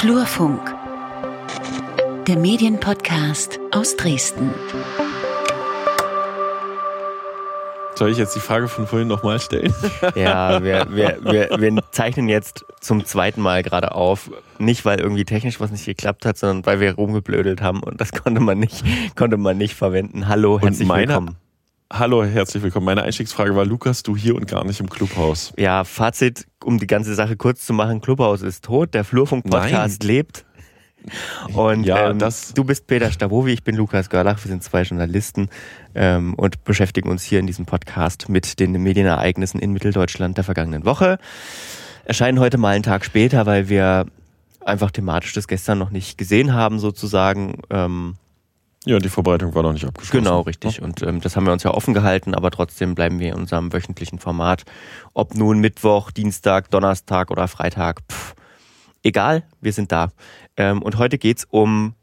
Flurfunk, der Medienpodcast aus Dresden. Soll ich jetzt die Frage von vorhin nochmal stellen? Ja, wir, wir, wir, wir zeichnen jetzt zum zweiten Mal gerade auf. Nicht, weil irgendwie technisch was nicht geklappt hat, sondern weil wir rumgeblödelt haben und das konnte man nicht, konnte man nicht verwenden. Hallo, herzlich meine, willkommen. Hallo, herzlich willkommen. Meine Einstiegsfrage war, Lukas, du hier und gar nicht im Clubhaus. Ja, Fazit, um die ganze Sache kurz zu machen, Clubhaus ist tot, der Flurfunk-Podcast lebt. Und ja, ähm, du bist Peter Stabowi, ich bin Lukas Görlach, wir sind zwei Journalisten ähm, und beschäftigen uns hier in diesem Podcast mit den Medienereignissen in Mitteldeutschland der vergangenen Woche. Erscheinen heute mal einen Tag später, weil wir einfach thematisch das gestern noch nicht gesehen haben sozusagen. Ähm, ja, die Vorbereitung war noch nicht abgeschlossen. Genau, richtig. Und ähm, das haben wir uns ja offen gehalten, aber trotzdem bleiben wir in unserem wöchentlichen Format. Ob nun Mittwoch, Dienstag, Donnerstag oder Freitag, pff, egal, wir sind da. Ähm, und heute geht's um,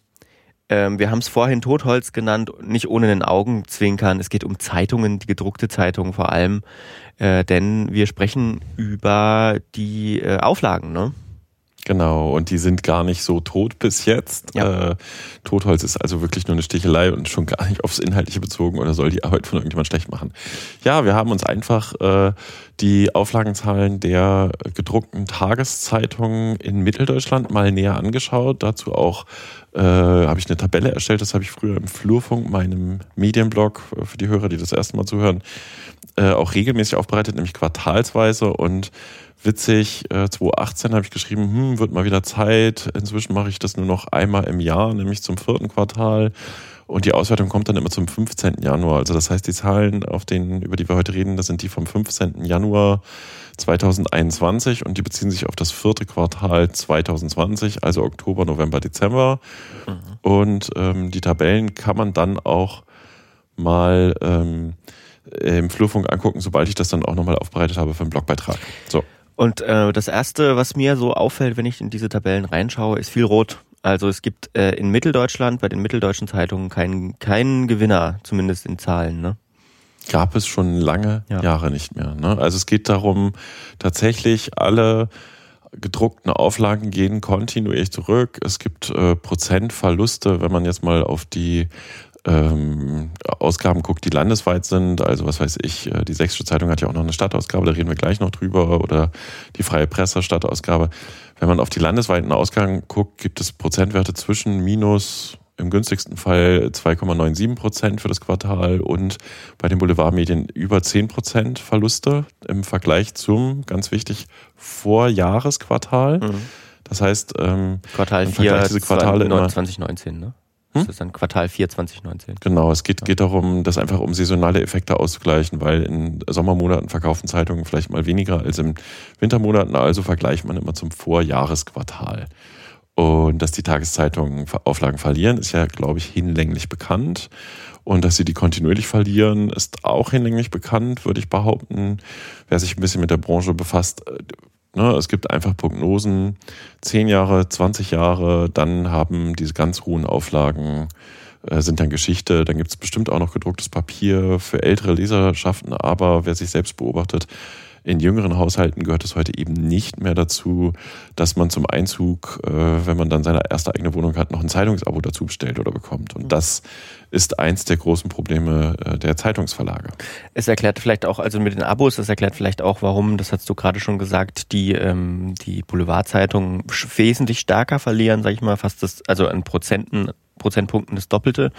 ähm, wir haben es vorhin Totholz genannt, nicht ohne den Augenzwinkern. Es geht um Zeitungen, die gedruckte Zeitungen vor allem. Äh, denn wir sprechen über die äh, Auflagen, ne? Genau, und die sind gar nicht so tot bis jetzt. Ja. Äh, Totholz ist also wirklich nur eine Stichelei und schon gar nicht aufs Inhaltliche bezogen oder soll die Arbeit von irgendjemand schlecht machen. Ja, wir haben uns einfach äh, die Auflagenzahlen der gedruckten Tageszeitungen in Mitteldeutschland mal näher angeschaut. Dazu auch äh, habe ich eine Tabelle erstellt, das habe ich früher im Flurfunk, meinem Medienblog, äh, für die Hörer, die das erste Mal zuhören, äh, auch regelmäßig aufbereitet, nämlich quartalsweise und witzig, äh, 2018 habe ich geschrieben, hm, wird mal wieder Zeit. Inzwischen mache ich das nur noch einmal im Jahr, nämlich zum vierten Quartal. Und die Auswertung kommt dann immer zum 15. Januar. Also das heißt, die Zahlen, auf denen, über die wir heute reden, das sind die vom 15. Januar 2021 und die beziehen sich auf das vierte Quartal 2020, also Oktober, November, Dezember. Mhm. Und ähm, die Tabellen kann man dann auch mal ähm, im Flurfunk angucken, sobald ich das dann auch nochmal aufbereitet habe für einen Blogbeitrag. So. Und äh, das Erste, was mir so auffällt, wenn ich in diese Tabellen reinschaue, ist viel Rot. Also es gibt äh, in Mitteldeutschland bei den mitteldeutschen Zeitungen keinen keinen Gewinner, zumindest in Zahlen. Ne? Gab es schon lange ja. Jahre nicht mehr. Ne? Also es geht darum, tatsächlich alle gedruckten Auflagen gehen kontinuierlich zurück. Es gibt äh, Prozentverluste, wenn man jetzt mal auf die ähm, Ausgaben guckt, die landesweit sind. Also was weiß ich, äh, die Sächsische Zeitung hat ja auch noch eine Stadtausgabe, da reden wir gleich noch drüber, oder die Freie Presse Stadtausgabe. Wenn man auf die landesweiten Ausgaben guckt, gibt es Prozentwerte zwischen minus im günstigsten Fall 2,97 Prozent für das Quartal und bei den Boulevardmedien über 10 Prozent Verluste im Vergleich zum, ganz wichtig, Vorjahresquartal. Mhm. Das heißt, ähm, Quartal 4 diese Quartale 2019, ne? Hm? Das ist dann Quartal 4 2019. Genau, es geht, geht darum, das einfach um saisonale Effekte auszugleichen, weil in Sommermonaten verkaufen Zeitungen vielleicht mal weniger als in Wintermonaten, also vergleicht man immer zum Vorjahresquartal. Und dass die Tageszeitungen Auflagen verlieren, ist ja, glaube ich, hinlänglich bekannt. Und dass sie die kontinuierlich verlieren, ist auch hinlänglich bekannt, würde ich behaupten. Wer sich ein bisschen mit der Branche befasst, Ne, es gibt einfach Prognosen, 10 Jahre, 20 Jahre, dann haben diese ganz hohen Auflagen, äh, sind dann Geschichte. Dann gibt es bestimmt auch noch gedrucktes Papier für ältere Leserschaften, aber wer sich selbst beobachtet, in jüngeren Haushalten gehört es heute eben nicht mehr dazu, dass man zum Einzug, äh, wenn man dann seine erste eigene Wohnung hat, noch ein Zeitungsabo dazu bestellt oder bekommt. Und mhm. das ist eins der großen Probleme äh, der Zeitungsverlage. Es erklärt vielleicht auch, also mit den Abos, das erklärt vielleicht auch, warum, das hast du gerade schon gesagt, die, ähm, die Boulevardzeitungen wesentlich stärker verlieren, sage ich mal, fast das, also an Prozenten Prozentpunkten das Doppelte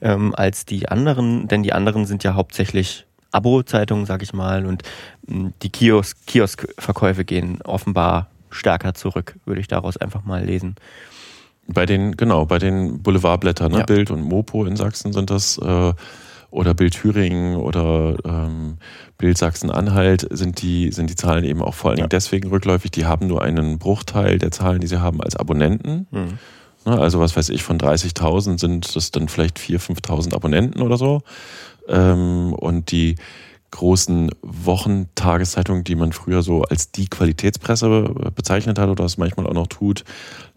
ähm, als die anderen, denn die anderen sind ja hauptsächlich Abo-Zeitungen, sag ich mal, und hm, die Kiosk, Kiosk-Verkäufe gehen offenbar stärker zurück, würde ich daraus einfach mal lesen. Bei den, genau, bei den Boulevardblättern, ne? Ja. Bild und Mopo in Sachsen sind das, äh, oder Bild Thüringen oder ähm, Bild Sachsen-Anhalt sind die, sind die Zahlen eben auch vor allen Dingen ja. deswegen rückläufig. Die haben nur einen Bruchteil der Zahlen, die sie haben als Abonnenten. Mhm. Also was weiß ich, von 30.000 sind das dann vielleicht 4.000, 5.000 Abonnenten oder so. Ähm, und die großen Wochentageszeitungen, die man früher so als die Qualitätspresse bezeichnet hat oder es manchmal auch noch tut,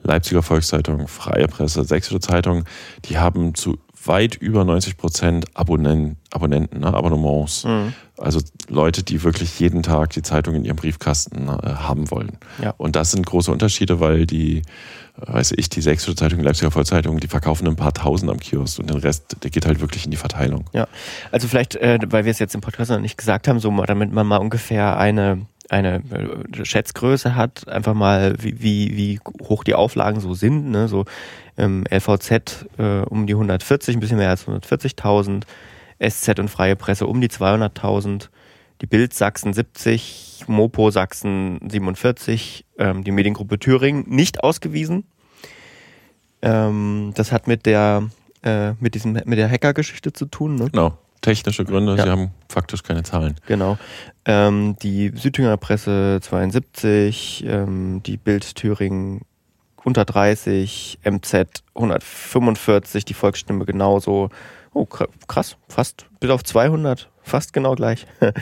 Leipziger Volkszeitung, Freie Presse, Sächsische Zeitung, die haben zu weit über 90 Prozent Abonnenten, Abonnenten, ne, Abonnements. Mhm. Also Leute, die wirklich jeden Tag die Zeitung in ihrem Briefkasten äh, haben wollen. Ja. Und das sind große Unterschiede, weil die weiß ich, die Sächsische Zeitung, die Leipziger Volkszeitung, die verkaufen ein paar Tausend am Kiosk und den Rest, der geht halt wirklich in die Verteilung. Ja, also vielleicht, äh, weil wir es jetzt im Podcast noch nicht gesagt haben, so damit man mal ungefähr eine eine äh, Schätzgröße hat, einfach mal wie, wie, wie hoch die Auflagen so sind, ne? so ähm, LVZ äh, um die 140, ein bisschen mehr als 140.000, SZ und Freie Presse um die 200.000, die Bild Sachsen 70, Mopo Sachsen 47, ähm, die Mediengruppe Thüringen nicht ausgewiesen. Ähm, das hat mit der äh, mit diesem mit der Hackergeschichte zu tun. Ne? Genau. Technische Gründe, ja. sie haben faktisch keine Zahlen. Genau. Ähm, die Südthüringer Presse 72, ähm, die Bild Thüringen unter 30, MZ 145, die Volksstimme genauso. Oh, krass, fast bis auf 200, fast genau gleich.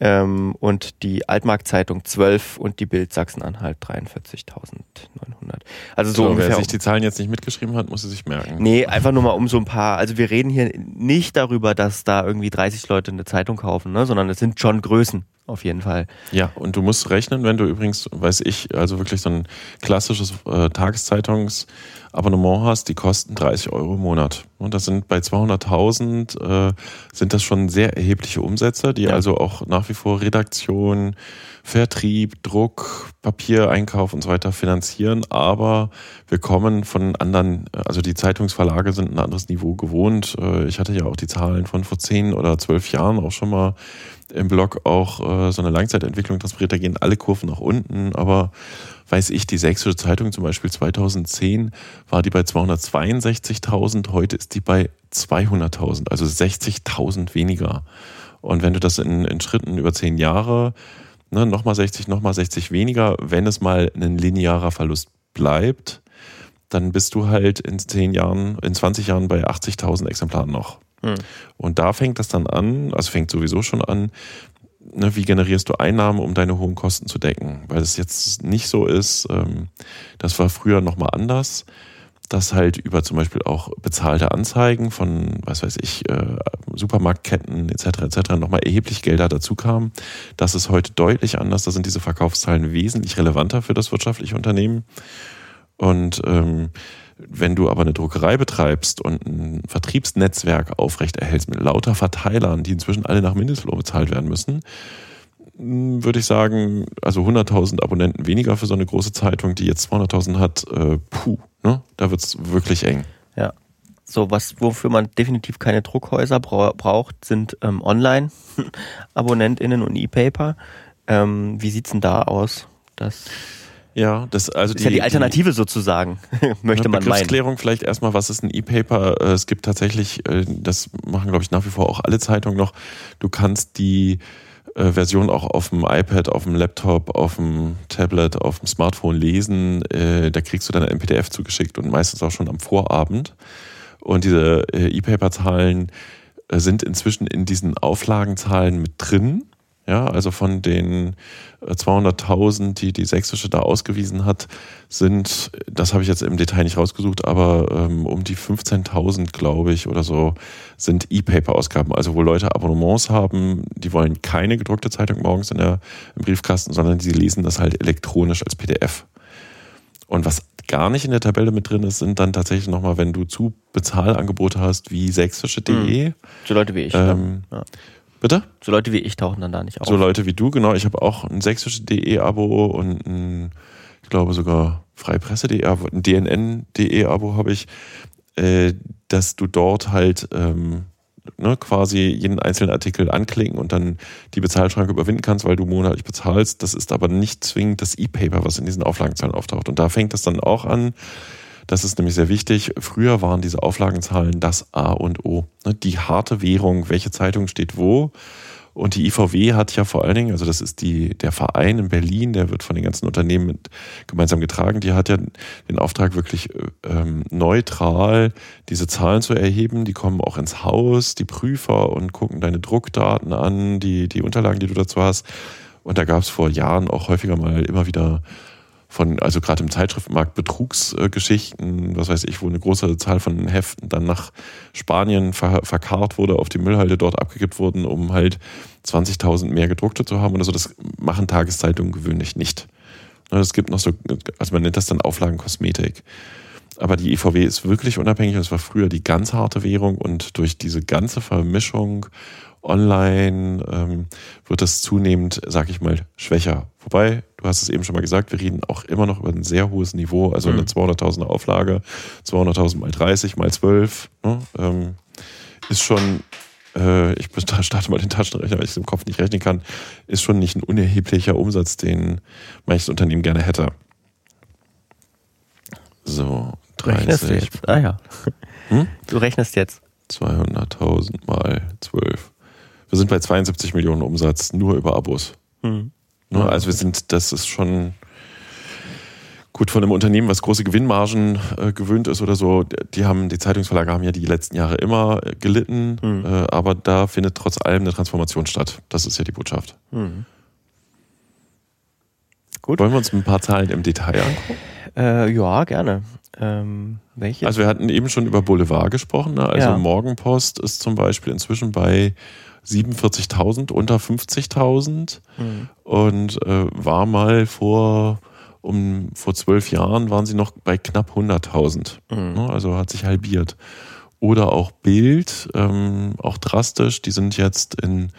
ähm, und die Altmarkt-Zeitung 12 und die Bild Sachsen-Anhalt 43.900. Also so, so ungefähr. Wer sich die Zahlen jetzt nicht mitgeschrieben hat, muss sie sich merken. Nee, einfach nur mal um so ein paar. Also wir reden hier nicht darüber, dass da irgendwie 30 Leute eine Zeitung kaufen, ne? sondern es sind schon Größen auf jeden Fall. Ja, und du musst rechnen, wenn du übrigens, weiß ich, also wirklich so ein klassisches äh, Tageszeitungsabonnement hast, die kosten 30 Euro im Monat. Und das sind bei 200.000 äh, sind das schon sehr erhebliche Umsätze, die ja. also auch nach wie vor Redaktion, Vertrieb, Druck, Papiereinkauf und so weiter finanzieren. Aber wir kommen von anderen, also die Zeitungsverlage sind ein anderes Niveau gewohnt. Äh, ich hatte ja auch die Zahlen von vor zehn oder zwölf Jahren auch schon mal im Blog auch äh, so eine Langzeitentwicklung transportiert. Da gehen alle Kurven nach unten, aber weiß ich, die Sächsische Zeitung zum Beispiel 2010 war die bei 262.000, heute ist die bei 200.000, also 60.000 weniger. Und wenn du das in, in Schritten über zehn Jahre, ne, nochmal 60, nochmal 60 weniger, wenn es mal ein linearer Verlust bleibt, dann bist du halt in zehn Jahren, in 20 Jahren bei 80.000 Exemplaren noch. Hm. Und da fängt das dann an, also fängt sowieso schon an, ne, wie generierst du Einnahmen, um deine hohen Kosten zu decken? Weil es jetzt nicht so ist, ähm, das war früher nochmal anders, dass halt über zum Beispiel auch bezahlte Anzeigen von, was weiß ich, äh, Supermarktketten etc. etc. nochmal erheblich Gelder dazu kamen. Das ist heute deutlich anders. Da sind diese Verkaufszahlen wesentlich relevanter für das wirtschaftliche Unternehmen. Und ähm, wenn du aber eine Druckerei betreibst und ein Vertriebsnetzwerk aufrechterhältst mit lauter Verteilern, die inzwischen alle nach Mindestlohn bezahlt werden müssen, würde ich sagen, also 100.000 Abonnenten weniger für so eine große Zeitung, die jetzt 200.000 hat, äh, puh, ne? da wird es wirklich eng. Ja. So, was, wofür man definitiv keine Druckhäuser bra braucht, sind ähm, Online-AbonnentInnen und E-Paper. Ähm, wie sieht's denn da aus? Das ja, das also ist die, ja die Alternative die, sozusagen, möchte man meinen. Klärung vielleicht erstmal, was ist ein E-Paper? Äh, es gibt tatsächlich, äh, das machen glaube ich nach wie vor auch alle Zeitungen noch. Du kannst die äh, Version auch auf dem iPad, auf dem Laptop, auf dem Tablet, auf dem Smartphone lesen. Da kriegst du dann ein PDF zugeschickt und meistens auch schon am Vorabend. Und diese E-Paper-Zahlen sind inzwischen in diesen Auflagenzahlen mit drin. Ja, also von den 200.000, äh, die die Sächsische da ausgewiesen hat, sind, das habe ich jetzt im Detail nicht rausgesucht, aber ähm, um die 15.000, glaube ich, oder so, sind E-Paper-Ausgaben. Also wo Leute Abonnements haben, die wollen keine gedruckte Zeitung morgens in der, im Briefkasten, sondern sie lesen das halt elektronisch als PDF. Und was gar nicht in der Tabelle mit drin ist, sind dann tatsächlich nochmal, wenn du zu Bezahlangebote hast wie sächsische.de. Hm. So Leute wie ich. Ähm, ja. Bitte? So Leute wie ich tauchen dann da nicht auf. So Leute wie du, genau. Ich habe auch ein sächsische.de-Abo und ein, ich glaube sogar freipresse.de-Abo, ein DNN.de-Abo habe ich, äh, dass du dort halt ähm, ne, quasi jeden einzelnen Artikel anklicken und dann die Bezahlschranke überwinden kannst, weil du monatlich bezahlst. Das ist aber nicht zwingend das E-Paper, was in diesen Auflagenzahlen auftaucht. Und da fängt das dann auch an, das ist nämlich sehr wichtig. Früher waren diese Auflagenzahlen das A und O. Ne? Die harte Währung, welche Zeitung steht wo. Und die IVW hat ja vor allen Dingen, also das ist die, der Verein in Berlin, der wird von den ganzen Unternehmen mit, gemeinsam getragen, die hat ja den Auftrag, wirklich ähm, neutral diese Zahlen zu erheben. Die kommen auch ins Haus, die Prüfer und gucken deine Druckdaten an, die, die Unterlagen, die du dazu hast. Und da gab es vor Jahren auch häufiger mal immer wieder von, also gerade im Zeitschriftenmarkt Betrugsgeschichten, was weiß ich, wo eine große Zahl von Heften dann nach Spanien ver verkarrt wurde, auf die Müllhalde dort abgegeben wurden, um halt 20.000 mehr gedruckte zu haben oder so. Das machen Tageszeitungen gewöhnlich nicht. Es gibt noch so, also man nennt das dann Auflagenkosmetik. Aber die EVW ist wirklich unabhängig. Das war früher die ganz harte Währung und durch diese ganze Vermischung online ähm, wird es zunehmend, sag ich mal, schwächer. Wobei, du hast es eben schon mal gesagt, wir reden auch immer noch über ein sehr hohes Niveau, also eine 200.000er mhm. Auflage, 200.000 mal 30 mal 12, ne, ähm, ist schon, äh, ich starte mal den Taschenrechner, weil ich es im Kopf nicht rechnen kann, ist schon nicht ein unerheblicher Umsatz, den manches Unternehmen gerne hätte. So, 30. Rechnest du jetzt? Ah ja. Hm? Du rechnest jetzt. 200.000 mal 12. Wir sind bei 72 Millionen Umsatz nur über Abos. Mhm. Also wir sind, das ist schon gut von einem Unternehmen, was große Gewinnmargen äh, gewöhnt ist oder so. Die haben, die Zeitungsverlage haben ja die letzten Jahre immer äh, gelitten, mhm. äh, aber da findet trotz allem eine Transformation statt. Das ist ja die Botschaft. Mhm. Gut. Wollen wir uns ein paar Zahlen im Detail angucken? Äh, ja, gerne. Ähm, welche? Also wir hatten eben schon über Boulevard gesprochen. Ne? Also ja. Morgenpost ist zum Beispiel inzwischen bei 47.000, unter 50.000 mhm. und äh, war mal vor um vor zwölf Jahren waren sie noch bei knapp 100.000. Mhm. Ne, also hat sich halbiert. Oder auch Bild, ähm, auch drastisch. Die sind jetzt in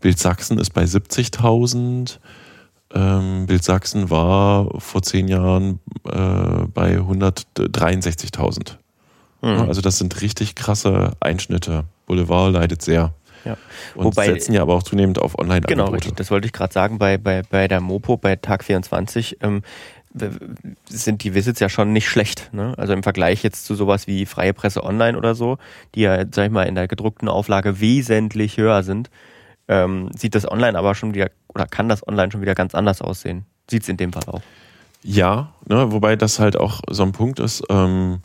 Bild Sachsen ist bei 70.000. Ähm, Bild Sachsen war vor zehn Jahren äh, bei 163.000. Mhm. Also das sind richtig krasse Einschnitte. Boulevard leidet sehr. Ja. Und Wobei, setzen ja aber auch zunehmend auf Online-Angebote. Genau, richtig. Das wollte ich gerade sagen bei, bei, bei der Mopo, bei Tag 24. Ähm, sind die Visits ja schon nicht schlecht. Ne? Also im Vergleich jetzt zu sowas wie Freie Presse Online oder so, die ja, sag ich mal, in der gedruckten Auflage wesentlich höher sind, ähm, sieht das Online aber schon wieder, oder kann das Online schon wieder ganz anders aussehen. Sieht es in dem Fall auch. Ja, ne, wobei das halt auch so ein Punkt ist, ähm,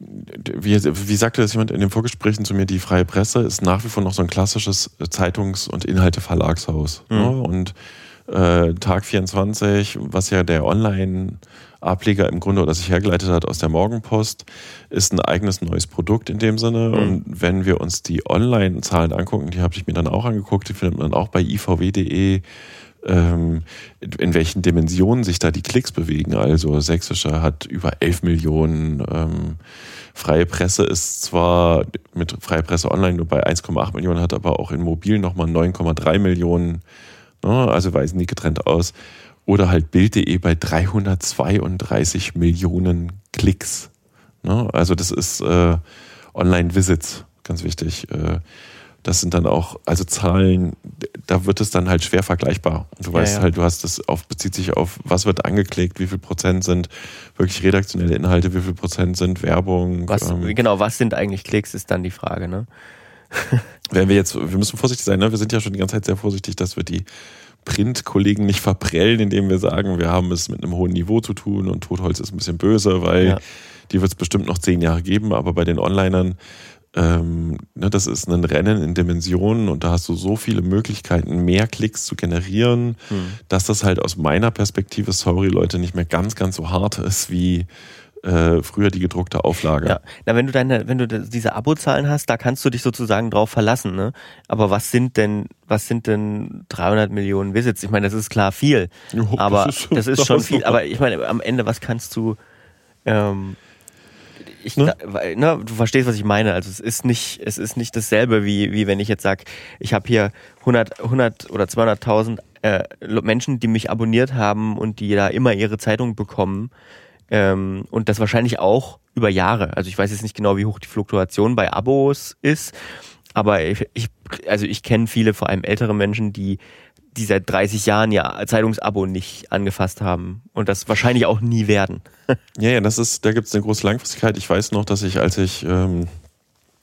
wie, wie sagte das jemand in den Vorgesprächen zu mir, die Freie Presse ist nach wie vor noch so ein klassisches Zeitungs- und Inhalteverlagshaus. Mhm. Ne? Und äh, Tag 24, was ja der Online-Ableger im Grunde oder sich hergeleitet hat aus der Morgenpost, ist ein eigenes neues Produkt in dem Sinne. Mhm. Und wenn wir uns die Online-Zahlen angucken, die habe ich mir dann auch angeguckt, die findet man auch bei ivw.de, ähm, in welchen Dimensionen sich da die Klicks bewegen. Also Sächsische hat über 11 Millionen. Ähm, Freie Presse ist zwar mit Freie Presse Online nur bei 1,8 Millionen, hat aber auch in Mobil nochmal 9,3 Millionen. Ne? Also weisen die getrennt aus. Oder halt Bild.de bei 332 Millionen Klicks. Ne? Also das ist äh, Online-Visits, ganz wichtig. Äh, das sind dann auch, also Zahlen, da wird es dann halt schwer vergleichbar. Du weißt ja, ja. halt, du hast das auf, bezieht sich auf, was wird angeklickt, wie viel Prozent sind wirklich redaktionelle Inhalte, wie viel Prozent sind Werbung. Was, ähm, genau, was sind eigentlich Klicks, ist dann die Frage, ne? Wenn wir jetzt, wir müssen vorsichtig sein, ne? Wir sind ja schon die ganze Zeit sehr vorsichtig, dass wir die Print-Kollegen nicht verprellen, indem wir sagen, wir haben es mit einem hohen Niveau zu tun und Totholz ist ein bisschen böse, weil ja. die wird es bestimmt noch zehn Jahre geben, aber bei den Onlinern ähm, ne, das ist ein Rennen in Dimensionen und da hast du so viele Möglichkeiten, mehr Klicks zu generieren, hm. dass das halt aus meiner Perspektive, sorry Leute, nicht mehr ganz, ganz so hart ist wie äh, früher die gedruckte Auflage. Ja, na, wenn du deine, wenn du diese Abozahlen hast, da kannst du dich sozusagen drauf verlassen, ne? Aber was sind denn, was sind denn 300 Millionen Visits? Ich meine, das ist klar viel, jo, aber das ist, das ist schon viel. Aber ich meine, am Ende, was kannst du ähm, ich, ne? ne? du verstehst, was ich meine. Also es ist nicht, es ist nicht dasselbe, wie, wie wenn ich jetzt sage, ich habe hier 100, 100 oder 200.000 äh, Menschen, die mich abonniert haben und die da immer ihre Zeitung bekommen. Ähm, und das wahrscheinlich auch über Jahre. Also ich weiß jetzt nicht genau, wie hoch die Fluktuation bei Abos ist, aber ich, ich also ich kenne viele, vor allem ältere Menschen, die die seit 30 Jahren ja Zeitungsabo nicht angefasst haben und das wahrscheinlich auch nie werden. ja, ja, das ist, da gibt es eine große Langfristigkeit. Ich weiß noch, dass ich, als ich ähm,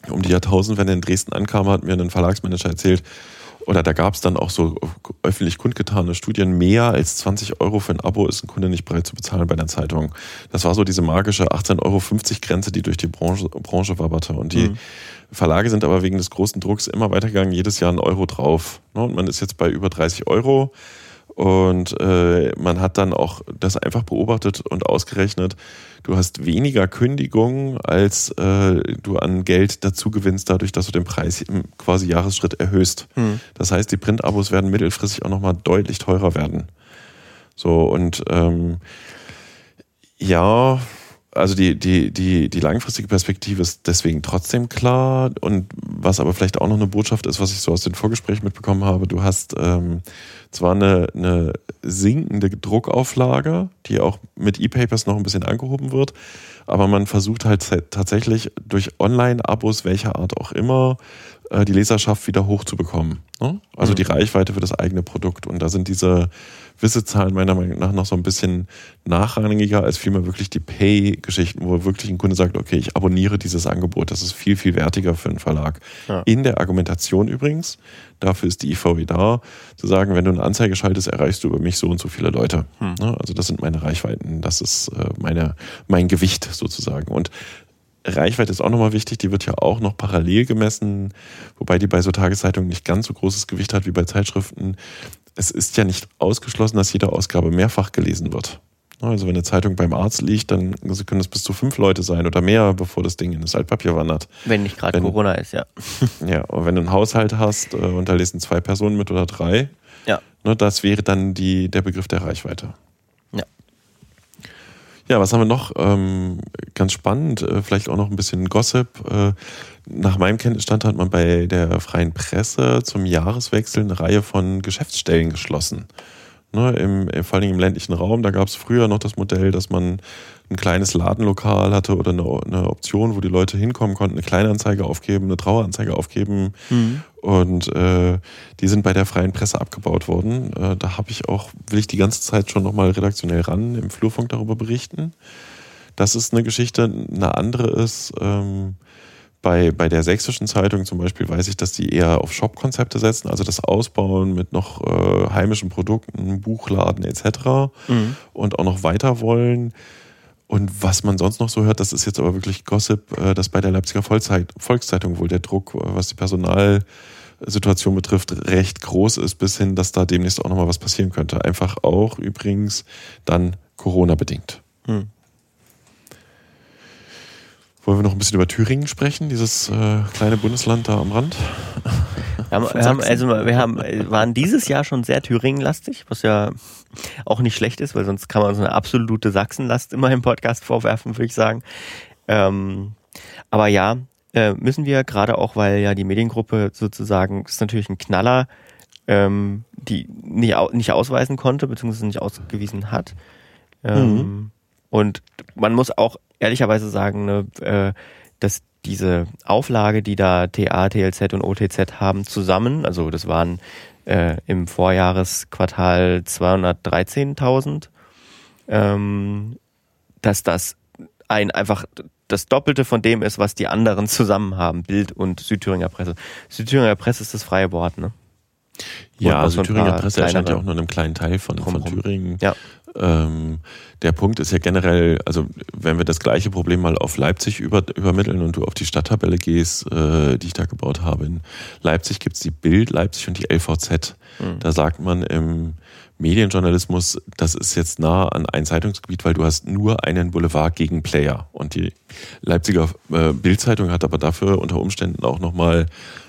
um die Jahrtausendwende in Dresden ankam, hat mir ein Verlagsmanager erzählt, oder da gab es dann auch so öffentlich kundgetane Studien, mehr als 20 Euro für ein Abo ist ein Kunde nicht bereit zu bezahlen bei einer Zeitung. Das war so diese magische 18,50 Euro Grenze, die durch die Branche, Branche wabberte. Und die mhm. Verlage sind aber wegen des großen Drucks immer weitergegangen, jedes Jahr ein Euro drauf. Ne? Und man ist jetzt bei über 30 Euro. Und äh, man hat dann auch das einfach beobachtet und ausgerechnet, du hast weniger Kündigungen, als äh, du an Geld dazu gewinnst, dadurch, dass du den Preis im quasi Jahresschritt erhöhst. Hm. Das heißt, die Print-Abos werden mittelfristig auch nochmal deutlich teurer werden. So, und ähm, ja, also die, die, die, die langfristige Perspektive ist deswegen trotzdem klar. Und was aber vielleicht auch noch eine Botschaft ist, was ich so aus den Vorgesprächen mitbekommen habe, du hast ähm, zwar eine, eine sinkende Druckauflage, die auch mit E-Papers noch ein bisschen angehoben wird, aber man versucht halt tatsächlich durch Online-Abos welcher Art auch immer äh, die Leserschaft wieder hochzubekommen. Ne? Also mhm. die Reichweite für das eigene Produkt. Und da sind diese Wisse-Zahlen meiner Meinung nach noch so ein bisschen nachrangiger als vielmehr wirklich die Pay-Geschichten, wo wirklich ein Kunde sagt, okay, ich abonniere dieses Angebot. Das ist viel, viel wertiger für einen Verlag. Ja. In der Argumentation übrigens, dafür ist die IVW da, zu sagen, wenn du eine Anzeige schaltest, erreichst du über mich so und so viele Leute. Hm. Ne? Also das sind meine Reichweiten, das ist äh, meine, mein Gewicht sozusagen. Und Reichweite ist auch nochmal wichtig, die wird ja auch noch parallel gemessen, wobei die bei so Tageszeitungen nicht ganz so großes Gewicht hat wie bei Zeitschriften. Es ist ja nicht ausgeschlossen, dass jede Ausgabe mehrfach gelesen wird. Also wenn eine Zeitung beim Arzt liegt, dann können es bis zu fünf Leute sein oder mehr, bevor das Ding in das Altpapier wandert. Wenn nicht gerade Corona ist, ja. Ja, und wenn du einen Haushalt hast äh, und da lesen zwei Personen mit oder drei, ja. Ne, das wäre dann die, der Begriff der Reichweite. Ja, was haben wir noch? Ähm, ganz spannend, äh, vielleicht auch noch ein bisschen Gossip. Äh, nach meinem Kenntnisstand hat man bei der freien Presse zum Jahreswechsel eine Reihe von Geschäftsstellen geschlossen. Ne, im, vor allem im ländlichen Raum, da gab es früher noch das Modell, dass man ein kleines Ladenlokal hatte oder eine, eine, Option, wo die Leute hinkommen konnten, eine Kleinanzeige aufgeben, eine Traueranzeige aufgeben. Mhm. Und äh, die sind bei der freien Presse abgebaut worden. Äh, da habe ich auch, will ich die ganze Zeit schon nochmal redaktionell ran, im Flurfunk darüber berichten. Das ist eine Geschichte. Eine andere ist, ähm, bei, bei der sächsischen Zeitung zum Beispiel weiß ich, dass die eher auf Shop-Konzepte setzen, also das Ausbauen mit noch äh, heimischen Produkten, Buchladen etc. Mhm. und auch noch weiter wollen. Und was man sonst noch so hört, das ist jetzt aber wirklich Gossip, äh, dass bei der Leipziger Volkszeitung wohl der Druck, äh, was die Personalsituation betrifft, recht groß ist, bis hin, dass da demnächst auch nochmal was passieren könnte. Einfach auch übrigens dann Corona-bedingt. Hm. Wollen wir noch ein bisschen über Thüringen sprechen, dieses äh, kleine Bundesland da am Rand? Wir haben, wir haben, also wir haben, waren dieses Jahr schon sehr Thüringen-lastig, was ja auch nicht schlecht ist, weil sonst kann man so eine absolute Sachsenlast immer im Podcast vorwerfen, würde ich sagen. Ähm, aber ja, äh, müssen wir gerade auch, weil ja die Mediengruppe sozusagen ist natürlich ein Knaller, ähm, die nicht, nicht ausweisen konnte, beziehungsweise nicht ausgewiesen hat. Ähm, mhm. Und man muss auch ehrlicherweise sagen, ne, äh, dass diese Auflage, die da TA, TLZ und OTZ haben, zusammen, also das waren äh, im Vorjahresquartal 213.000, ähm, dass das ein einfach das Doppelte von dem ist, was die anderen zusammen haben, Bild und Südthüringer Presse. Südthüringer Presse ist das freie Wort, ne? Ja, Südthüringer Presse erscheint ja auch nur in einem kleinen Teil von, von Thüringen. Ja. Ähm, der Punkt ist ja generell, also wenn wir das gleiche Problem mal auf Leipzig über, übermitteln und du auf die Stadttabelle gehst, äh, die ich da gebaut habe, in Leipzig gibt's die Bild Leipzig und die LVZ. Mhm. Da sagt man im Medienjournalismus, das ist jetzt nah an ein Zeitungsgebiet, weil du hast nur einen Boulevard gegen Player. Und die Leipziger äh, Bildzeitung hat aber dafür unter Umständen auch nochmal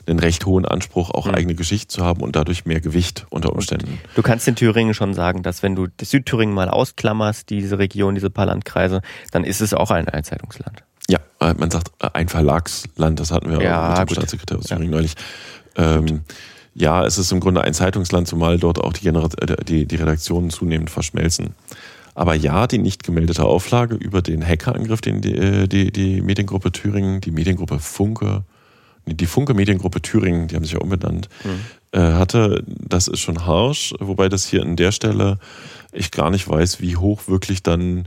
einen recht hohen Anspruch, auch mhm. eigene Geschichte zu haben und dadurch mehr Gewicht unter Umständen. Du kannst in Thüringen schon sagen, dass wenn du Südthüringen mal ausklammerst, diese Region, diese paar Landkreise, dann ist es auch ein Einzeitungsland. Ja, äh, man sagt äh, ein Verlagsland, das hatten wir ja, auch mit dem Staatssekretär aus Thüringen ja. neulich. Ähm, ja, es ist im Grunde ein Zeitungsland, zumal dort auch die, Genera äh, die, die Redaktionen zunehmend verschmelzen. Aber ja, die nicht gemeldete Auflage über den Hackerangriff, den die, die, die Mediengruppe Thüringen, die Mediengruppe Funke, die Funke Mediengruppe Thüringen, die haben sich ja umbenannt, mhm. äh, hatte, das ist schon harsch, wobei das hier an der Stelle ich gar nicht weiß, wie hoch wirklich dann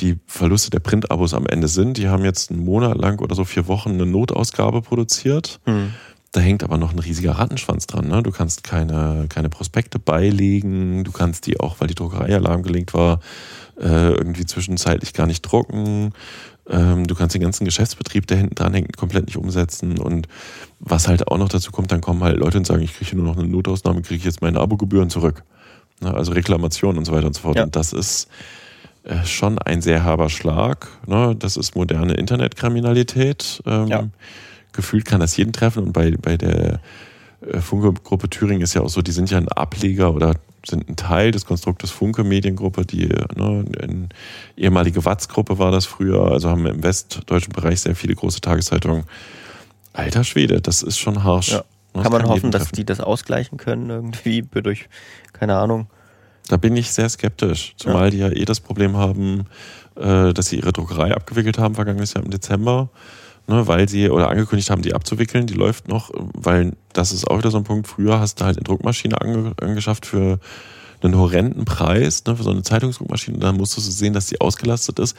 die Verluste der Printabos am Ende sind. Die haben jetzt einen Monat lang oder so vier Wochen eine Notausgabe produziert. Mhm. Da hängt aber noch ein riesiger Rattenschwanz dran. Ne? Du kannst keine, keine Prospekte beilegen, du kannst die auch, weil die Druckerei alarmgelingt war, äh, irgendwie zwischenzeitlich gar nicht drucken. Ähm, du kannst den ganzen Geschäftsbetrieb, der hinten dran hängt, komplett nicht umsetzen. Und was halt auch noch dazu kommt, dann kommen halt Leute und sagen, ich kriege nur noch eine Notausnahme, kriege ich jetzt meine Abogebühren zurück. Ne? Also Reklamation und so weiter und so fort. Ja. Und das ist äh, schon ein sehr herber Schlag. Ne? Das ist moderne Internetkriminalität. Ähm, ja. Gefühlt kann das jeden treffen. Und bei, bei der äh, Funke-Gruppe Thüringen ist ja auch so, die sind ja ein Ableger oder sind ein Teil des Konstruktes Funke Mediengruppe, die ne, eine ehemalige Watz-Gruppe war das früher, also haben im westdeutschen Bereich sehr viele große Tageszeitungen. Alter Schwede, das ist schon harsch. Ja. Kann man hoffen, dass die das ausgleichen können, irgendwie durch, keine Ahnung. Da bin ich sehr skeptisch, zumal ja. die ja eh das Problem haben, äh, dass sie ihre Druckerei abgewickelt haben, vergangenes Jahr im Dezember ne, weil sie oder angekündigt haben, die abzuwickeln. Die läuft noch, weil das ist auch wieder so ein Punkt. Früher hast du halt eine Druckmaschine ange, angeschafft für einen horrenden Preis, ne, für so eine Zeitungsdruckmaschine. Und dann musstest du sehen, dass die ausgelastet ist.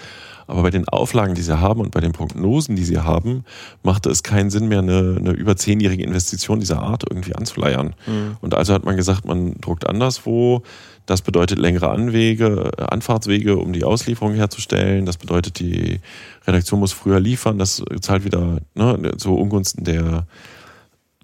Aber bei den Auflagen, die sie haben und bei den Prognosen, die sie haben, machte es keinen Sinn mehr, eine, eine über zehnjährige Investition dieser Art irgendwie anzuleiern. Mhm. Und also hat man gesagt, man druckt anderswo. Das bedeutet längere Anwege, äh, Anfahrtswege, um die Auslieferung herzustellen. Das bedeutet, die Redaktion muss früher liefern. Das zahlt wieder ne, so Ungunsten der,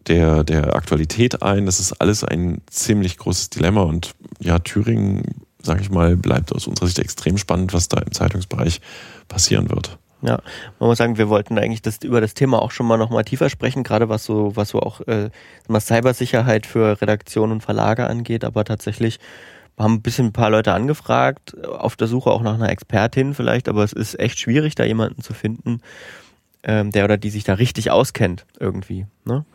der, der Aktualität ein. Das ist alles ein ziemlich großes Dilemma. Und ja, Thüringen, sage ich mal, bleibt aus unserer Sicht extrem spannend, was da im Zeitungsbereich passieren wird. Ja, man muss sagen, wir wollten eigentlich das, über das Thema auch schon mal noch mal tiefer sprechen, gerade was so, was so auch äh, Cybersicherheit für Redaktionen und Verlage angeht, aber tatsächlich haben ein bisschen ein paar Leute angefragt, auf der Suche auch nach einer Expertin vielleicht, aber es ist echt schwierig, da jemanden zu finden, ähm, der oder die sich da richtig auskennt irgendwie. Ne?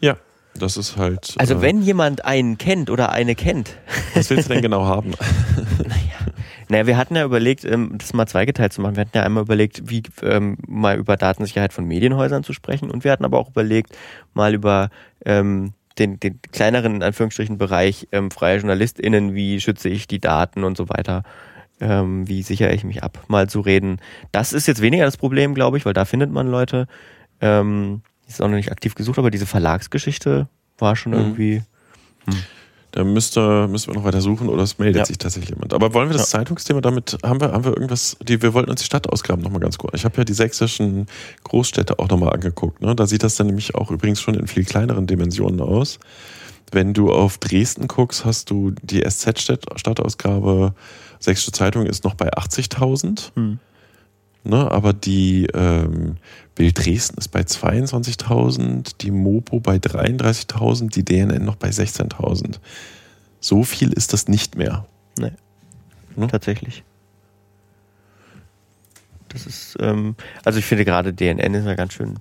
Ja, das ist halt. Also äh, wenn jemand einen kennt oder eine kennt. Was willst du denn genau haben? naja. Naja, wir hatten ja überlegt, ähm, das mal zweigeteilt zu machen. Wir hatten ja einmal überlegt, wie ähm, mal über Datensicherheit von Medienhäusern zu sprechen und wir hatten aber auch überlegt, mal über ähm, den, den kleineren, in Anführungsstrichen, Bereich ähm, freie JournalistInnen, wie schütze ich die Daten und so weiter, ähm, wie sichere ich mich ab, mal zu reden. Das ist jetzt weniger das Problem, glaube ich, weil da findet man Leute. Ähm, ist auch noch nicht aktiv gesucht, aber diese Verlagsgeschichte war schon mhm. irgendwie. Hm. Da müsste, müssen wir noch weiter suchen oder es meldet ja. sich tatsächlich jemand. Aber wollen wir das ja. Zeitungsthema damit, haben wir, haben wir irgendwas, die, wir wollten uns die Stadtausgaben nochmal ganz kurz. Ich habe ja die sächsischen Großstädte auch nochmal angeguckt. Ne? Da sieht das dann nämlich auch übrigens schon in viel kleineren Dimensionen aus. Wenn du auf Dresden guckst, hast du die SZ-Stadtausgabe, Sächsische Zeitung ist noch bei 80.000. Hm. Ne, aber die ähm, Bild Dresden ist bei 22.000, die Mopo bei 33.000, die DNN noch bei 16.000. So viel ist das nicht mehr. Nee. Ne? Tatsächlich. Das ist, ähm, also ich finde gerade DNN ist ja ganz schön.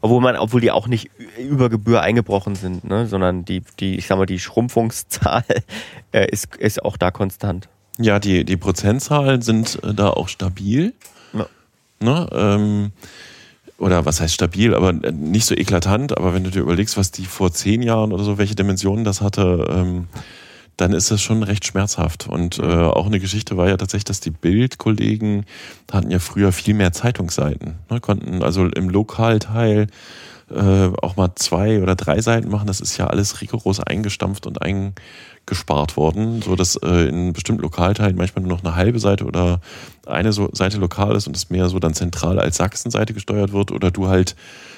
Obwohl man, obwohl die auch nicht über Gebühr eingebrochen sind, ne, sondern die, die, ich sag mal, die Schrumpfungszahl äh, ist, ist auch da konstant. Ja, die, die Prozentzahlen sind äh, da auch stabil. Ne? Ähm, oder was heißt stabil, aber nicht so eklatant, aber wenn du dir überlegst, was die vor zehn Jahren oder so, welche Dimensionen das hatte, ähm, dann ist das schon recht schmerzhaft. Und äh, auch eine Geschichte war ja tatsächlich, dass die Bildkollegen hatten ja früher viel mehr Zeitungsseiten, ne? konnten also im Lokalteil äh, auch mal zwei oder drei Seiten machen. Das ist ja alles rigoros eingestampft und ein gespart worden, so dass äh, in bestimmten Lokalteilen manchmal nur noch eine halbe Seite oder eine so Seite lokal ist und es mehr so dann zentral als Sachsenseite gesteuert wird oder du halt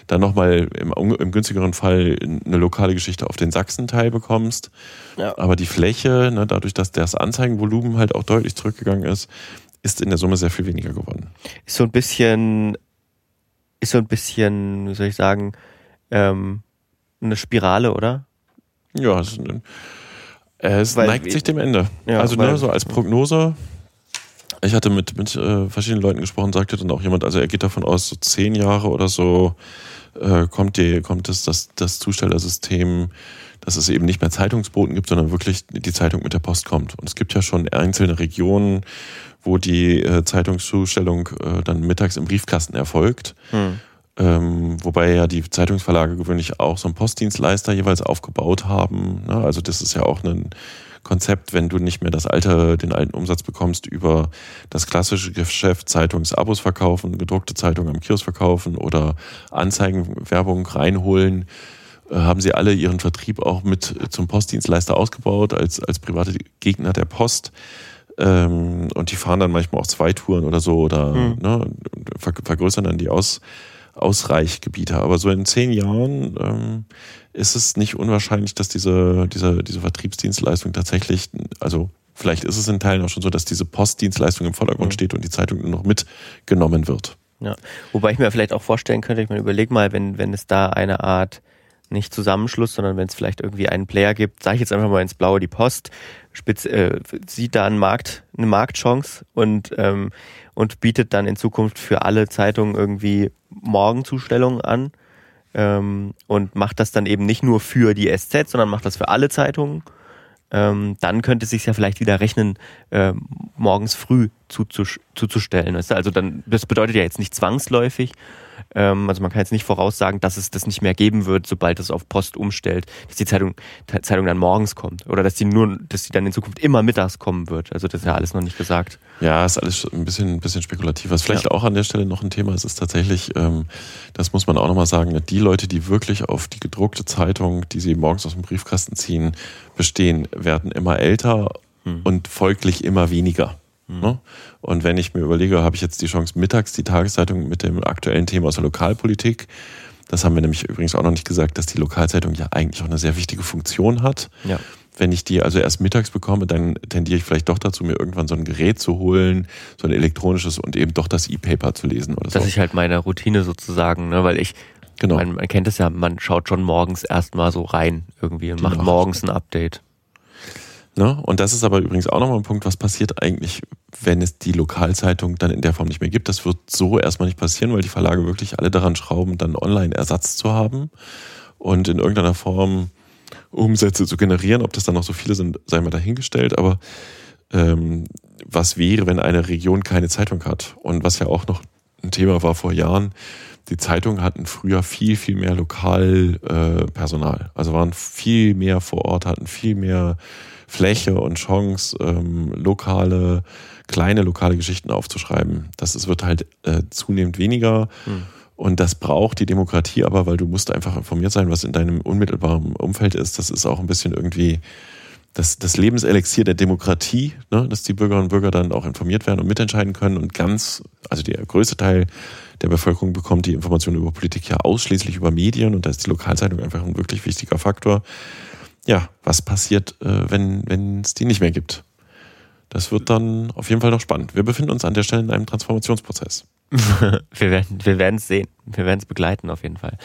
dann nochmal im, im günstigeren Fall eine lokale Geschichte auf den Sachsen-Teil bekommst. Ja. Aber die Fläche, ne, dadurch, dass das Anzeigenvolumen halt auch deutlich zurückgegangen ist, ist in der Summe sehr viel weniger geworden. Ist so ein bisschen, ist so ein bisschen, wie soll ich sagen, ähm, eine Spirale, oder? Ja, es es weil, neigt sich dem Ende. Ja, also ne, so als Prognose. Ich hatte mit, mit äh, verschiedenen Leuten gesprochen, sagte dann auch jemand, also er geht davon aus, so zehn Jahre oder so äh, kommt, die, kommt es, das, das Zustellersystem, dass es eben nicht mehr Zeitungsboten gibt, sondern wirklich die Zeitung mit der Post kommt. Und es gibt ja schon einzelne Regionen, wo die äh, Zeitungszustellung äh, dann mittags im Briefkasten erfolgt. Hm. Ähm, wobei ja die Zeitungsverlage gewöhnlich auch so einen Postdienstleister jeweils aufgebaut haben. Ne? Also das ist ja auch ein Konzept, wenn du nicht mehr das alte, den alten Umsatz bekommst über das klassische Geschäft Zeitungsabos verkaufen, gedruckte Zeitungen am Kiosk verkaufen oder Anzeigenwerbung reinholen, äh, haben sie alle ihren Vertrieb auch mit zum Postdienstleister ausgebaut als, als private Gegner der Post. Ähm, und die fahren dann manchmal auch zwei Touren oder so oder mhm. ne, vergrößern dann die Aus, Ausreichgebiete. Aber so in zehn Jahren ähm, ist es nicht unwahrscheinlich, dass diese, diese, diese Vertriebsdienstleistung tatsächlich, also vielleicht ist es in Teilen auch schon so, dass diese Postdienstleistung im Vordergrund mhm. steht und die Zeitung nur noch mitgenommen wird. Ja, wobei ich mir vielleicht auch vorstellen könnte, ich meine, überleg mal, wenn, wenn es da eine Art nicht Zusammenschluss, sondern wenn es vielleicht irgendwie einen Player gibt, sage ich jetzt einfach mal ins Blaue die Post, spitz, äh, sieht da einen Markt, eine Marktchance und, ähm, und bietet dann in Zukunft für alle Zeitungen irgendwie Morgenzustellungen an ähm, und macht das dann eben nicht nur für die SZ, sondern macht das für alle Zeitungen. Ähm, dann könnte es sich ja vielleicht wieder rechnen, äh, morgens früh zuzustellen. Also dann, das bedeutet ja jetzt nicht zwangsläufig, ähm, also man kann jetzt nicht voraussagen, dass es das nicht mehr geben wird, sobald es auf Post umstellt, dass die Zeitung, Zeitung dann morgens kommt oder dass die nur, dass die dann in Zukunft immer mittags kommen wird. Also das ist ja alles noch nicht gesagt. Ja, ist alles ein bisschen, ein bisschen spekulativ. Was vielleicht ja. auch an der Stelle noch ein Thema ist, ist tatsächlich, ähm, das muss man auch nochmal sagen, die Leute, die wirklich auf die gedruckte Zeitung, die sie morgens aus dem Briefkasten ziehen, bestehen, werden immer älter hm. und folglich immer weniger. Mhm. Und wenn ich mir überlege, habe ich jetzt die Chance, mittags die Tageszeitung mit dem aktuellen Thema aus der Lokalpolitik, das haben wir nämlich übrigens auch noch nicht gesagt, dass die Lokalzeitung ja eigentlich auch eine sehr wichtige Funktion hat. Ja. Wenn ich die also erst mittags bekomme, dann tendiere ich vielleicht doch dazu, mir irgendwann so ein Gerät zu holen, so ein elektronisches und eben doch das E-Paper zu lesen oder so. Das ist halt meine Routine sozusagen, ne? weil ich, genau. Man, man kennt es ja, man schaut schon morgens erstmal so rein irgendwie und die macht morgens ein Update. Ne? Und das ist aber übrigens auch nochmal ein Punkt, was passiert eigentlich, wenn es die Lokalzeitung dann in der Form nicht mehr gibt. Das wird so erstmal nicht passieren, weil die Verlage wirklich alle daran schrauben, dann Online-Ersatz zu haben und in irgendeiner Form Umsätze zu generieren. Ob das dann noch so viele sind, sei mal dahingestellt. Aber ähm, was wäre, wenn eine Region keine Zeitung hat? Und was ja auch noch ein Thema war vor Jahren, die Zeitungen hatten früher viel, viel mehr Lokalpersonal. Äh, also waren viel mehr vor Ort, hatten viel mehr Fläche und Chance, ähm, lokale, kleine lokale Geschichten aufzuschreiben. Das ist, wird halt äh, zunehmend weniger. Hm. Und das braucht die Demokratie aber, weil du musst einfach informiert sein, was in deinem unmittelbaren Umfeld ist. Das ist auch ein bisschen irgendwie das, das Lebenselixier der Demokratie, ne? dass die Bürgerinnen und Bürger dann auch informiert werden und mitentscheiden können. Und ganz, also der größte Teil der Bevölkerung bekommt die Informationen über Politik ja ausschließlich über Medien und da ist die Lokalzeitung einfach ein wirklich wichtiger Faktor ja, was passiert, äh, wenn es die nicht mehr gibt. Das wird dann auf jeden Fall noch spannend. Wir befinden uns an der Stelle in einem Transformationsprozess. wir werden wir werden es sehen. Wir werden es begleiten auf jeden Fall.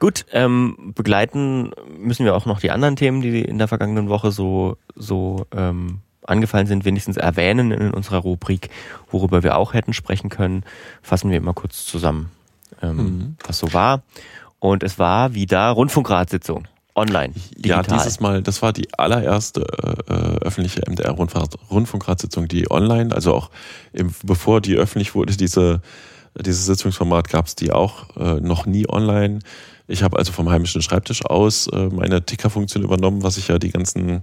Gut, ähm, begleiten müssen wir auch noch die anderen Themen, die in der vergangenen Woche so so ähm, angefallen sind, wenigstens erwähnen in unserer Rubrik, worüber wir auch hätten sprechen können. Fassen wir immer kurz zusammen, ähm, mhm. was so war. Und es war wieder Rundfunkratssitzung online. Digital. Ja, dieses Mal, das war die allererste äh, öffentliche MDR-Rundfunkratssitzung, die online, also auch im, bevor die öffentlich wurde, diese, dieses Sitzungsformat gab es die auch äh, noch nie online. Ich habe also vom heimischen Schreibtisch aus äh, meine Tickerfunktion übernommen, was ich ja die ganzen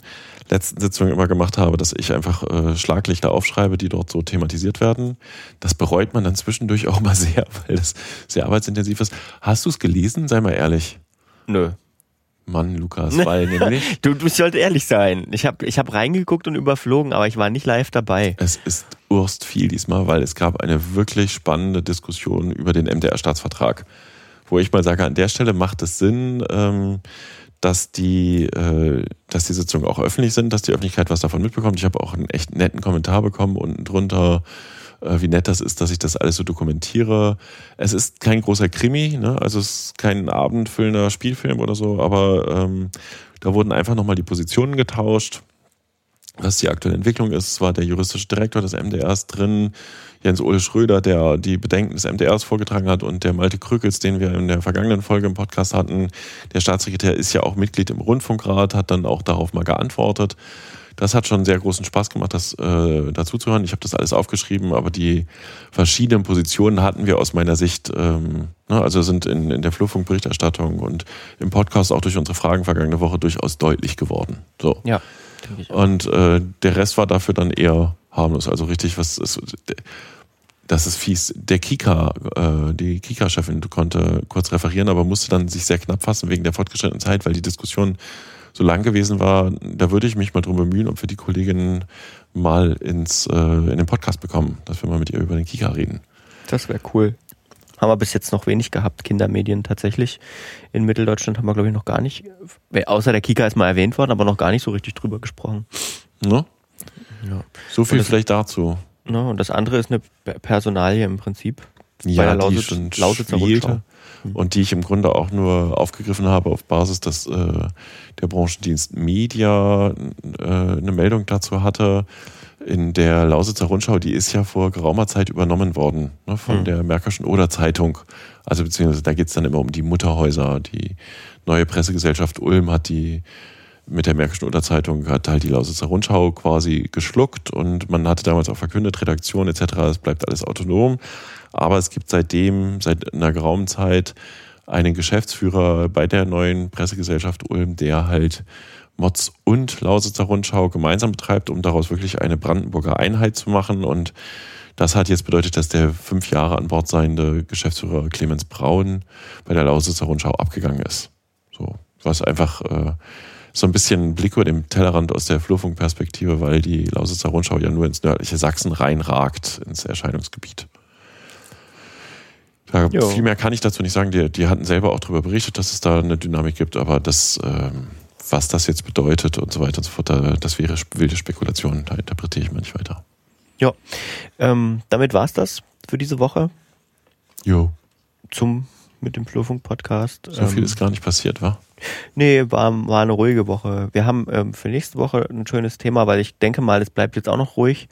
letzten Sitzungen immer gemacht habe, dass ich einfach äh, Schlaglichter aufschreibe, die dort so thematisiert werden. Das bereut man dann zwischendurch auch mal sehr, weil das sehr arbeitsintensiv ist. Hast du es gelesen? Sei mal ehrlich. Nö. Mann, Lukas, weil nämlich. du, du sollst ehrlich sein. Ich habe ich hab reingeguckt und überflogen, aber ich war nicht live dabei. Es ist urst viel diesmal, weil es gab eine wirklich spannende Diskussion über den MDR-Staatsvertrag. Wo ich mal sage, an der Stelle macht es Sinn, ähm, dass die, äh, dass die Sitzungen auch öffentlich sind, dass die Öffentlichkeit was davon mitbekommt. Ich habe auch einen echt netten Kommentar bekommen unten drunter wie nett das ist, dass ich das alles so dokumentiere. Es ist kein großer Krimi, ne? also es ist kein abendfüllender Spielfilm oder so, aber ähm, da wurden einfach nochmal die Positionen getauscht, was die aktuelle Entwicklung ist. Es war der juristische Direktor des MDRs drin, Jens-Ole Schröder, der die Bedenken des MDRs vorgetragen hat und der Malte Krückels, den wir in der vergangenen Folge im Podcast hatten. Der Staatssekretär ist ja auch Mitglied im Rundfunkrat, hat dann auch darauf mal geantwortet. Das hat schon sehr großen Spaß gemacht, das äh, dazu zu hören. Ich habe das alles aufgeschrieben, aber die verschiedenen Positionen hatten wir aus meiner Sicht, ähm, ne, also sind in, in der Flurfunkberichterstattung und im Podcast auch durch unsere Fragen vergangene Woche durchaus deutlich geworden. So. Ja. Und äh, der Rest war dafür dann eher harmlos. Also richtig, was ist, das ist fies. Der Kika, äh, die Kika-Chefin konnte kurz referieren, aber musste dann sich sehr knapp fassen wegen der fortgeschrittenen Zeit, weil die Diskussion so lang gewesen war, da würde ich mich mal drum bemühen, ob wir die Kollegin mal ins, äh, in den Podcast bekommen, dass wir mal mit ihr über den Kika reden. Das wäre cool. Haben wir bis jetzt noch wenig gehabt, Kindermedien tatsächlich. In Mitteldeutschland haben wir, glaube ich, noch gar nicht, außer der Kika ist mal erwähnt worden, aber noch gar nicht so richtig drüber gesprochen. Ne? Ja. So viel das, vielleicht dazu. Ne, und das andere ist eine Personalie im Prinzip. Ja, bei der Lausitz, die Lausitzer spielte mhm. und die ich im Grunde auch nur aufgegriffen habe auf Basis, dass äh, der Branchendienst Media äh, eine Meldung dazu hatte. In der Lausitzer Rundschau, die ist ja vor geraumer Zeit übernommen worden ne, von mhm. der Märkischen Oder Zeitung. Also beziehungsweise da geht es dann immer um die Mutterhäuser. Die neue Pressegesellschaft Ulm hat die mit der Märkischen Oder Zeitung hat halt die Lausitzer Rundschau quasi geschluckt und man hatte damals auch verkündet, Redaktion etc., es bleibt alles autonom. Aber es gibt seitdem, seit einer geraumen Zeit, einen Geschäftsführer bei der neuen Pressegesellschaft Ulm, der halt Mods und Lausitzer Rundschau gemeinsam betreibt, um daraus wirklich eine Brandenburger Einheit zu machen. Und das hat jetzt bedeutet, dass der fünf Jahre an Bord seiende Geschäftsführer Clemens Braun bei der Lausitzer Rundschau abgegangen ist. So, was einfach äh, so ein bisschen Blick über den Tellerrand aus der Flurfunkperspektive, weil die Lausitzer Rundschau ja nur ins nördliche Sachsen reinragt, ins Erscheinungsgebiet. Ja, viel mehr kann ich dazu nicht sagen. Die, die hatten selber auch darüber berichtet, dass es da eine Dynamik gibt, aber das, ähm, was das jetzt bedeutet und so weiter und so fort, das wäre wilde Spekulation. Da interpretiere ich mal nicht weiter. Ja, ähm, damit war es das für diese Woche. Jo. Zum mit dem Flurfunk-Podcast. So viel ähm, ist gar nicht passiert, wa? Nee, war, war eine ruhige Woche. Wir haben ähm, für nächste Woche ein schönes Thema, weil ich denke mal, es bleibt jetzt auch noch ruhig.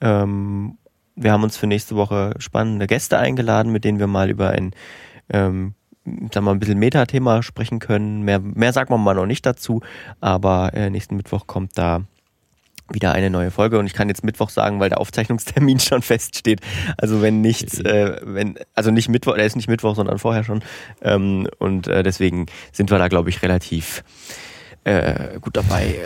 Ähm, wir haben uns für nächste Woche spannende Gäste eingeladen, mit denen wir mal über ein, ähm, sagen wir mal, ein bisschen Metathema sprechen können. Mehr, mehr sagt man mal noch nicht dazu, aber äh, nächsten Mittwoch kommt da wieder eine neue Folge und ich kann jetzt Mittwoch sagen, weil der Aufzeichnungstermin schon feststeht. Also wenn nichts, äh, wenn also nicht Mittwoch, der ist nicht Mittwoch, sondern vorher schon. Ähm, und äh, deswegen sind wir da, glaube ich, relativ äh, gut dabei.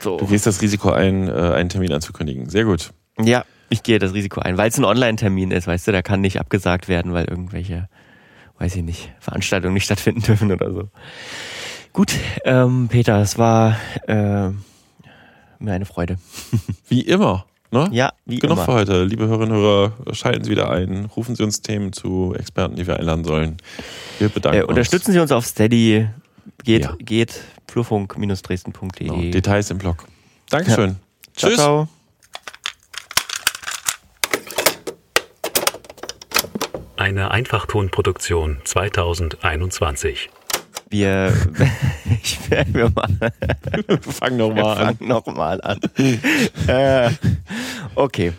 So. Du gehst das Risiko ein, äh, einen Termin anzukündigen. Sehr gut. Ja, ich gehe das Risiko ein, weil es ein Online-Termin ist, weißt du, da kann nicht abgesagt werden, weil irgendwelche, weiß ich nicht, Veranstaltungen nicht stattfinden dürfen oder so. Gut, ähm, Peter, es war äh, mir eine Freude. Wie immer. Ne? Ja, wie Genug immer. für heute. Liebe Hörerinnen und Hörer, schalten Sie wieder ein. Rufen Sie uns Themen zu, Experten, die wir einladen sollen. Wir bedanken äh, unterstützen uns. Sie uns auf Steady. Geht, ja. geht flurfunk-dresden.de. Genau. Details im Blog. Dankeschön. Ja. Tschüss. Ciao, ciao. Eine Einfachtonproduktion 2021 wir, ich, wir, machen, wir fangen nochmal an. Fangen noch mal an. äh, okay.